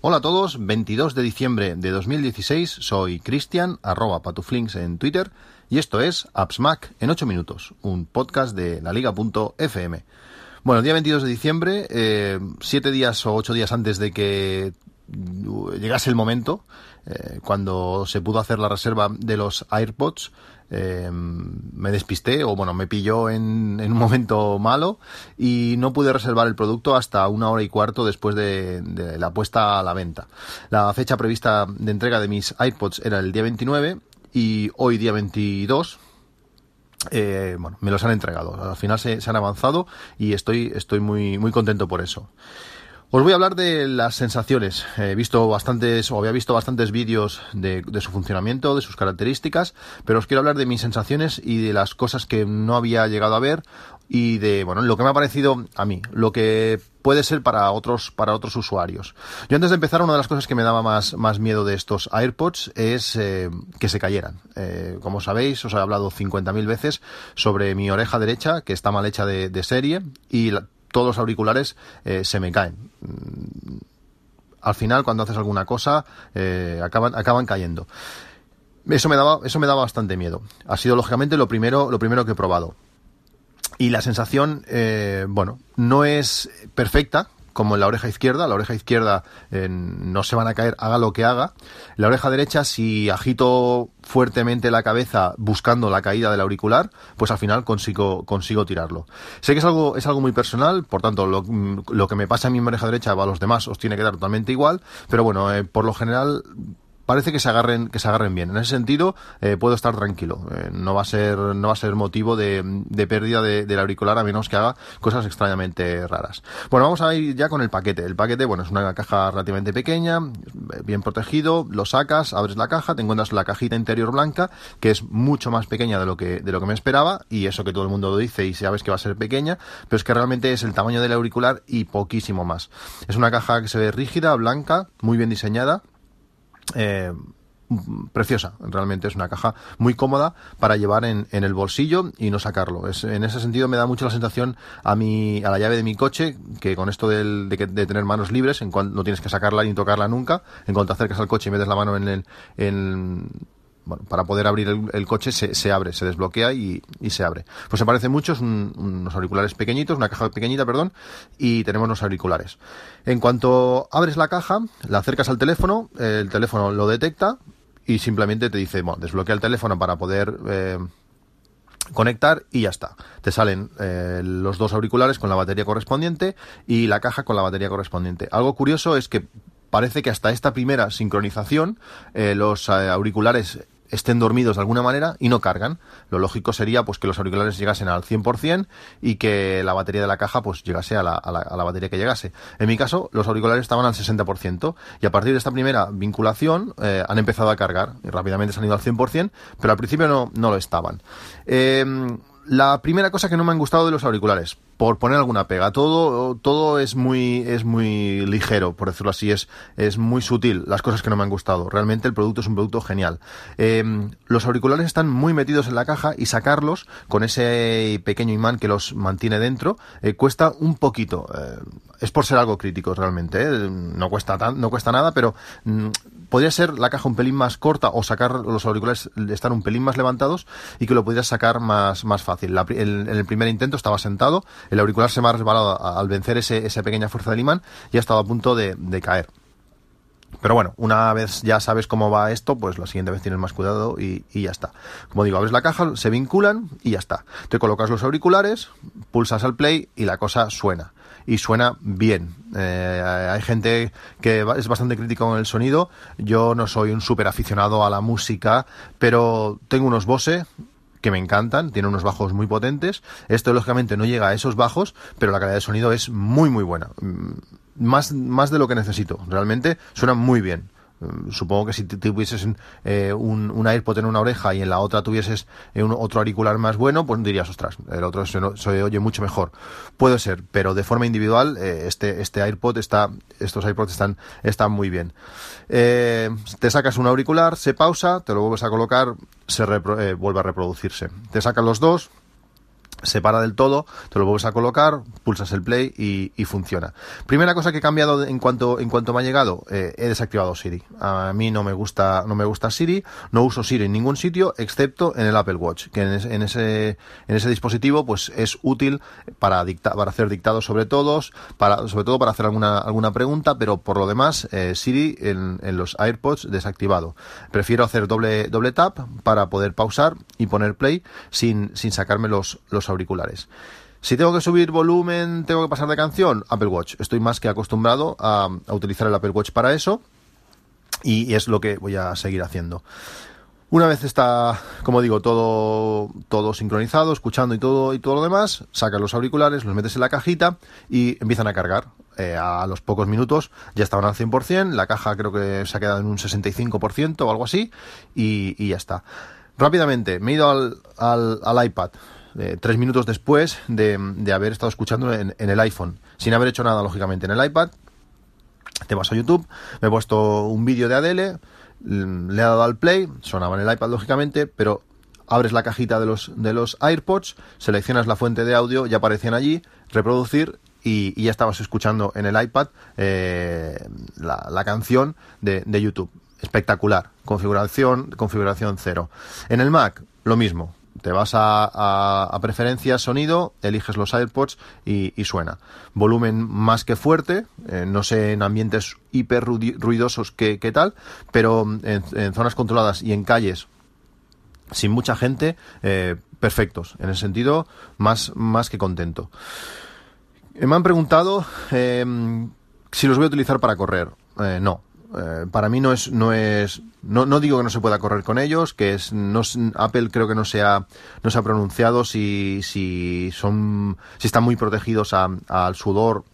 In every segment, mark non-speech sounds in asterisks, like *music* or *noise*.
Hola a todos, 22 de diciembre de 2016, soy Cristian, arroba patuflinks en Twitter, y esto es AppsMac en 8 minutos, un podcast de la liga.fm. Bueno, día 22 de diciembre, eh, siete días o ocho días antes de que llegase el momento, eh, cuando se pudo hacer la reserva de los AirPods, eh, me despisté o bueno, me pilló en, un momento malo y no pude reservar el producto hasta una hora y cuarto después de, la puesta a la venta. La fecha prevista de entrega de mis AirPods era el día 29 y hoy día 22 eh, bueno, me los han entregado. Al final se, se, han avanzado y estoy, estoy muy, muy contento por eso. Os voy a hablar de las sensaciones. He visto bastantes, o había visto bastantes vídeos de, su funcionamiento, de sus características, pero os quiero hablar de mis sensaciones y de las cosas que no había llegado a ver y de, bueno, lo que me ha parecido a mí, lo que puede ser para otros, para otros usuarios. Yo antes de empezar, una de las cosas que me daba más, más miedo de estos AirPods es eh, que se cayeran. Eh, como sabéis, os he hablado 50.000 veces sobre mi oreja derecha, que está mal hecha de, de serie, y la, todos los auriculares eh, se me caen. Mm, al final, cuando haces alguna cosa, eh, acaban, acaban cayendo. Eso me daba, eso me daba bastante miedo. Ha sido lógicamente lo primero, lo primero que he probado. Y la sensación, eh, bueno, no es perfecta, como en la oreja izquierda. La oreja izquierda eh, no se van a caer, haga lo que haga. La oreja derecha, si agito fuertemente la cabeza buscando la caída del auricular, pues al final consigo, consigo tirarlo. Sé que es algo, es algo muy personal, por tanto, lo, lo que me pasa a mi oreja derecha a los demás os tiene que dar totalmente igual, pero bueno, eh, por lo general parece que se agarren que se agarren bien. En ese sentido eh, puedo estar tranquilo. Eh, no va a ser no va a ser motivo de, pérdida del auricular a menos que haga cosas extrañamente raras. Bueno, vamos a ir ya con el paquete. El paquete, bueno, es una caja relativamente pequeña, bien protegido. Lo sacas, abres la caja, te encuentras la cajita interior blanca que es mucho más pequeña de lo que de lo que me esperaba y eso que todo el mundo lo dice y sabes que va a ser pequeña, pero es que realmente es el tamaño del auricular y poquísimo más. Es una caja que se ve rígida, blanca, muy bien diseñada eh, preciosa, realmente es una caja muy cómoda para llevar en, el bolsillo y no sacarlo. Es, en ese sentido me da mucho la sensación a mi, a la llave de mi coche, que con esto de, tener manos libres, en cuanto no tienes que sacarla ni tocarla nunca, en cuanto acercas al coche y metes la mano en el, en, bueno, para poder abrir el, coche se, abre, se desbloquea y, se abre. Pues se parece mucho, es unos auriculares pequeñitos, una caja pequeñita, perdón, y tenemos los auriculares. En cuanto abres la caja, la acercas al teléfono, el teléfono lo detecta y simplemente te dice, bueno, desbloquea el teléfono para poder eh, conectar y ya está. Te salen eh, los dos auriculares con la batería correspondiente y la caja con la batería correspondiente. Algo curioso es que parece que hasta esta primera sincronización eh, los auriculares estén dormidos de alguna manera y no cargan. Lo lógico sería pues que los auriculares llegasen al 100% y que la batería de la caja pues llegase a la, a la, batería que llegase. En mi caso, los auriculares estaban al 60% y a partir de esta primera vinculación eh, han empezado a cargar y rápidamente se han ido al 100%, pero al principio no, no lo estaban. Eh, la primera cosa que no me han gustado de los auriculares, por poner alguna pega. Todo, todo es muy, es muy ligero, por decirlo así, es, es muy sutil las cosas que no me han gustado. Realmente el producto es un producto genial. Em, los auriculares están muy metidos en la caja y sacarlos con ese pequeño imán que los mantiene dentro eh, cuesta un poquito. Eh, es por ser algo crítico realmente. Eh. No cuesta tan, no cuesta nada, pero mm, podría ser la caja un pelín más corta o sacar los auriculares estar un pelín más levantados y que lo pudieras sacar más, más fácil. en el primer intento estaba sentado, el auricular se me ha resbalado al vencer ese, esa pequeña fuerza del imán y ha estado a punto de, caer. Pero bueno, una vez ya sabes cómo va esto, pues la siguiente vez tienes más cuidado y, y, ya está. Como digo, abres la caja, se vinculan y ya está. Te colocas los auriculares, pulsas al play y la cosa suena y suena bien. Eh, hay gente que es bastante crítica con el sonido. Yo no soy un súper aficionado a la música, pero tengo unos Bose que me encantan, tiene unos bajos muy potentes. Esto lógicamente no llega a esos bajos, pero la calidad de sonido es muy muy buena. Mm, más, más de lo que necesito. Realmente suena muy bien. Mm, supongo que si tuvieses eh, un, un, AirPod en una oreja y en la otra tuvieses eh, un, otro auricular más bueno, pues dirías, ostras, el otro se, oye mucho mejor. Puede ser, pero de forma individual, eh, este, este AirPod está, estos AirPods están, están muy bien. Eh, te sacas un auricular, se pausa, te lo vuelves a colocar, se vuelve a reproducirse. Te sacas los dos, se para del todo, te lo vuelves a colocar, pulsas el play y, funciona. Primera cosa que he cambiado en cuanto en cuanto me ha llegado, eh, he desactivado Siri. A mí no me gusta no me gusta Siri, no uso Siri en ningún sitio excepto en el Apple Watch, que en, ese en ese dispositivo pues es útil para para hacer dictados sobre todos, para sobre todo para hacer alguna alguna pregunta, pero por lo demás eh, Siri en, en, los AirPods desactivado. Prefiero hacer doble doble tap para poder pausar y poner play sin sin sacarme los los auriculares. Si tengo que subir volumen, tengo que pasar de canción, Apple Watch. Estoy más que acostumbrado a, utilizar el Apple Watch para eso y, es lo que voy a seguir haciendo. Una vez está, como digo, todo, todo sincronizado, escuchando y todo, y todo lo demás, sacas los auriculares, los metes en la cajita y empiezan a cargar. Eh, a los pocos minutos ya estaban al 100%, la caja creo que se ha quedado en un 65% o algo así, y, ya está. Rápidamente, me he ido al, al iPad, eh, tres minutos después de, haber estado escuchando en, el iPhone, sin haber hecho nada, lógicamente, en el iPad. Te vas a YouTube, me he puesto un vídeo de Adele, le he dado al play, sonaba en el iPad, lógicamente, pero abres la cajita de los, de los AirPods, seleccionas la fuente de audio, ya aparecían allí, reproducir y, ya estabas escuchando en el iPad eh, la, canción de, de, YouTube. Espectacular. Configuración, configuración cero. En el Mac, lo mismo te vas a, preferencias sonido, eliges los AirPods y, suena. Volumen más que fuerte, eh, no sé en ambientes hiper ruidosos qué, tal, pero en, zonas controladas y en calles sin mucha gente, eh, perfectos. En ese sentido, más, más que contento. Eh, me han preguntado si los voy a utilizar para correr. no, eh, para mí no es no es no, no, digo que no se pueda correr con ellos que es no Apple creo que no se ha no se ha pronunciado si si son si están muy protegidos al sudor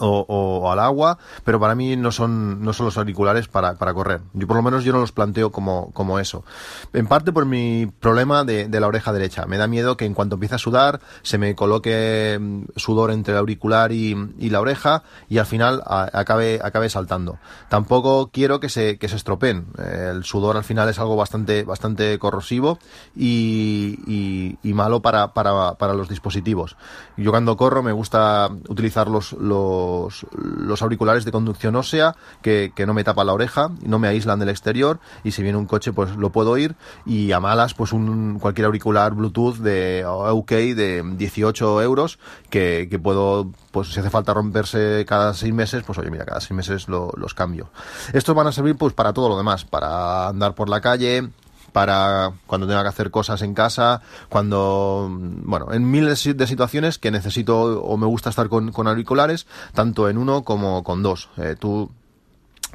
o, al agua, pero para mí no son, no son los auriculares para, para, correr. Yo por lo menos yo no los planteo como, como eso. En parte por mi problema de, de, la oreja derecha. Me da miedo que en cuanto empiece a sudar se me coloque mm, sudor entre el auricular y, y la oreja y al final acabe, acabe saltando. Tampoco quiero que se, que se estropeen. El sudor al final es algo bastante, bastante corrosivo y, y, y malo para, para, para los dispositivos. Yo cuando corro me gusta utilizar los, los los, auriculares de conducción ósea que, no me tapan la oreja, no me aíslan del exterior y si viene un coche pues lo puedo oír y a malas pues un cualquier auricular Bluetooth de OK de 18 euros que, puedo pues si hace falta romperse cada seis meses pues oye mira cada seis meses los cambio. Estos van a servir pues para todo lo demás para andar por la calle para cuando tenga que hacer cosas en casa, cuando, bueno, en miles de situaciones que necesito o me gusta estar con, auriculares, tanto en uno como con dos. Eh, tú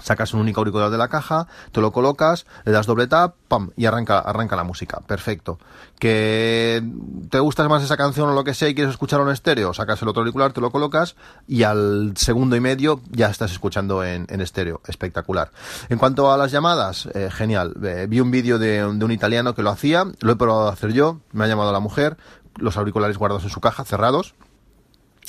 sacas un único auricular de la caja, te lo colocas, le das doble tap, pam, y arranca, arranca la música. Perfecto. Que te gusta más esa canción o lo que sea y quieres escucharlo en estéreo, sacas el otro auricular, te lo colocas y al segundo y medio ya estás escuchando en, estéreo. Espectacular. En cuanto a las llamadas, eh, genial. Eh, vi un vídeo de, de un italiano que lo hacía, lo he probado a hacer yo, me ha llamado la mujer, los auriculares guardados en su caja, cerrados,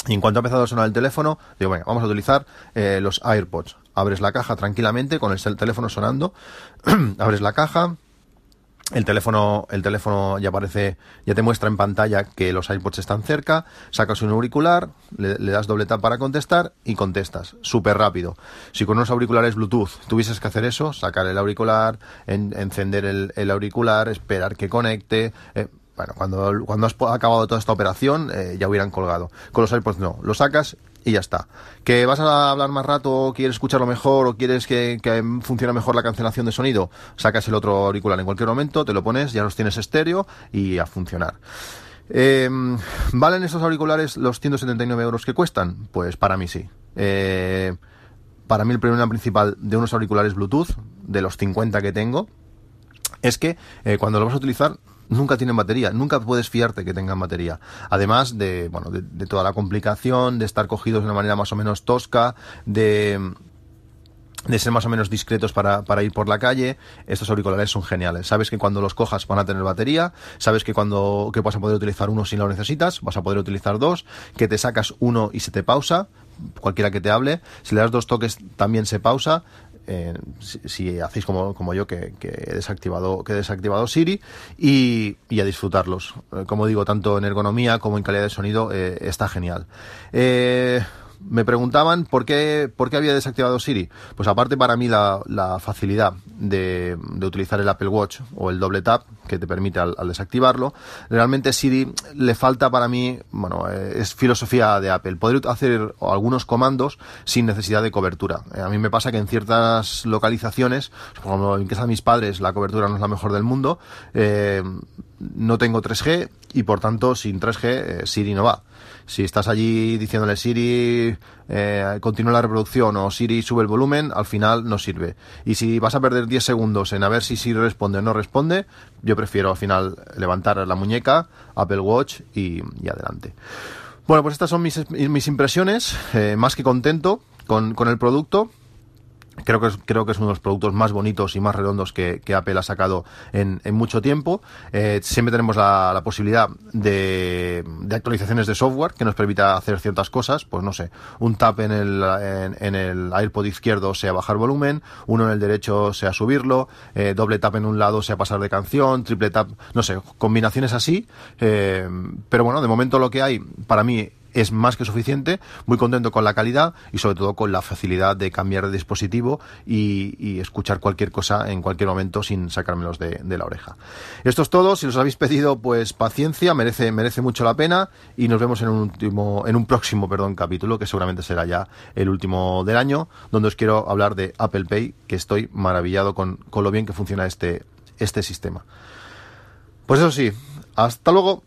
y en cuanto ha empezado a sonar el teléfono, digo, venga, vamos a utilizar eh, los AirPods. Abres la caja tranquilamente con el teléfono sonando, *clears throat* abres la caja, el teléfono, el teléfono ya aparece, ya te muestra en pantalla que los AirPods están cerca, sacas un auricular, le, das doble tap para contestar y contestas. Súper rápido. Si con unos auriculares Bluetooth tuvieses que hacer eso, sacar el auricular, encender el, auricular, esperar que conecte, eh, bueno, cuando, cuando has acabado toda esta operación eh, ya hubieran colgado. Con los AirPods no, lo sacas y ya está. ¿Que vas a hablar más rato, o quieres escucharlo mejor o quieres que, funcione mejor la cancelación de sonido? Sacas el otro auricular en cualquier momento, te lo pones, ya los tienes estéreo y a funcionar. Eh, ¿Valen estos auriculares los 179 euros que cuestan? Pues para mí sí. Eh, para mí el problema principal de unos auriculares Bluetooth, de los 50 que tengo, es que cuando los vas a utilizar nunca tienen batería, nunca puedes fiarte que tengan batería. Además de, bueno, de, toda la complicación, de estar cogidos de una manera más o menos tosca, de de ser más o menos discretos para, para, ir por la calle, estos auriculares son geniales. Sabes que cuando los cojas van a tener batería, sabes que cuando que vas a poder utilizar uno si lo necesitas, vas a poder utilizar dos, que te sacas uno y se te pausa, cualquiera que te hable, si le das dos toques también se pausa, si, hacéis como, como yo, que, he desactivado, que he desactivado Siri y, y a disfrutarlos. como digo, tanto en ergonomía como en calidad de sonido está genial. Eh, me preguntaban por qué, por qué había desactivado Siri. Pues aparte para mí la, facilidad de, utilizar el Apple Watch o el doble tap que te permite al, desactivarlo, realmente Siri le falta para mí, bueno, eh, es filosofía de Apple, poder hacer algunos comandos sin necesidad de cobertura. Eh, a mí me pasa que en ciertas localizaciones, como en casa de mis padres la cobertura no es la mejor del mundo, eh, no tengo 3G y por tanto sin 3G Siri no va. Si estás allí diciéndole Siri eh, continúa la reproducción o Siri sube el volumen, al final no sirve. Y si vas a perder 10 segundos en a ver si Siri responde o no responde, yo prefiero al final levantar la muñeca, Apple Watch y, adelante. Bueno, pues estas son mis, mis impresiones, eh, más que contento con, con el producto Creo que, es, creo que es uno de los productos más bonitos y más redondos que, Apple ha sacado en, mucho tiempo. Eh, siempre tenemos la, posibilidad de, actualizaciones de software que nos permita hacer ciertas cosas. Pues no sé, un tap en el, en, el AirPod izquierdo sea bajar volumen, uno en el derecho sea subirlo, eh, doble tap en un lado sea pasar de canción, triple tap, no sé, combinaciones así. Eh, pero bueno, de momento lo que hay para mí es más que suficiente, muy contento con la calidad y sobre todo con la facilidad de cambiar de dispositivo y, escuchar cualquier cosa en cualquier momento sin sacármelos de, de, la oreja. Esto es todo, si los habéis pedido, pues paciencia, merece, merece mucho la pena y nos vemos en un último, en un próximo, perdón, capítulo que seguramente será ya el último del año, donde os quiero hablar de Apple Pay, que estoy maravillado con, con lo bien que funciona este, este sistema. Pues eso sí, hasta luego.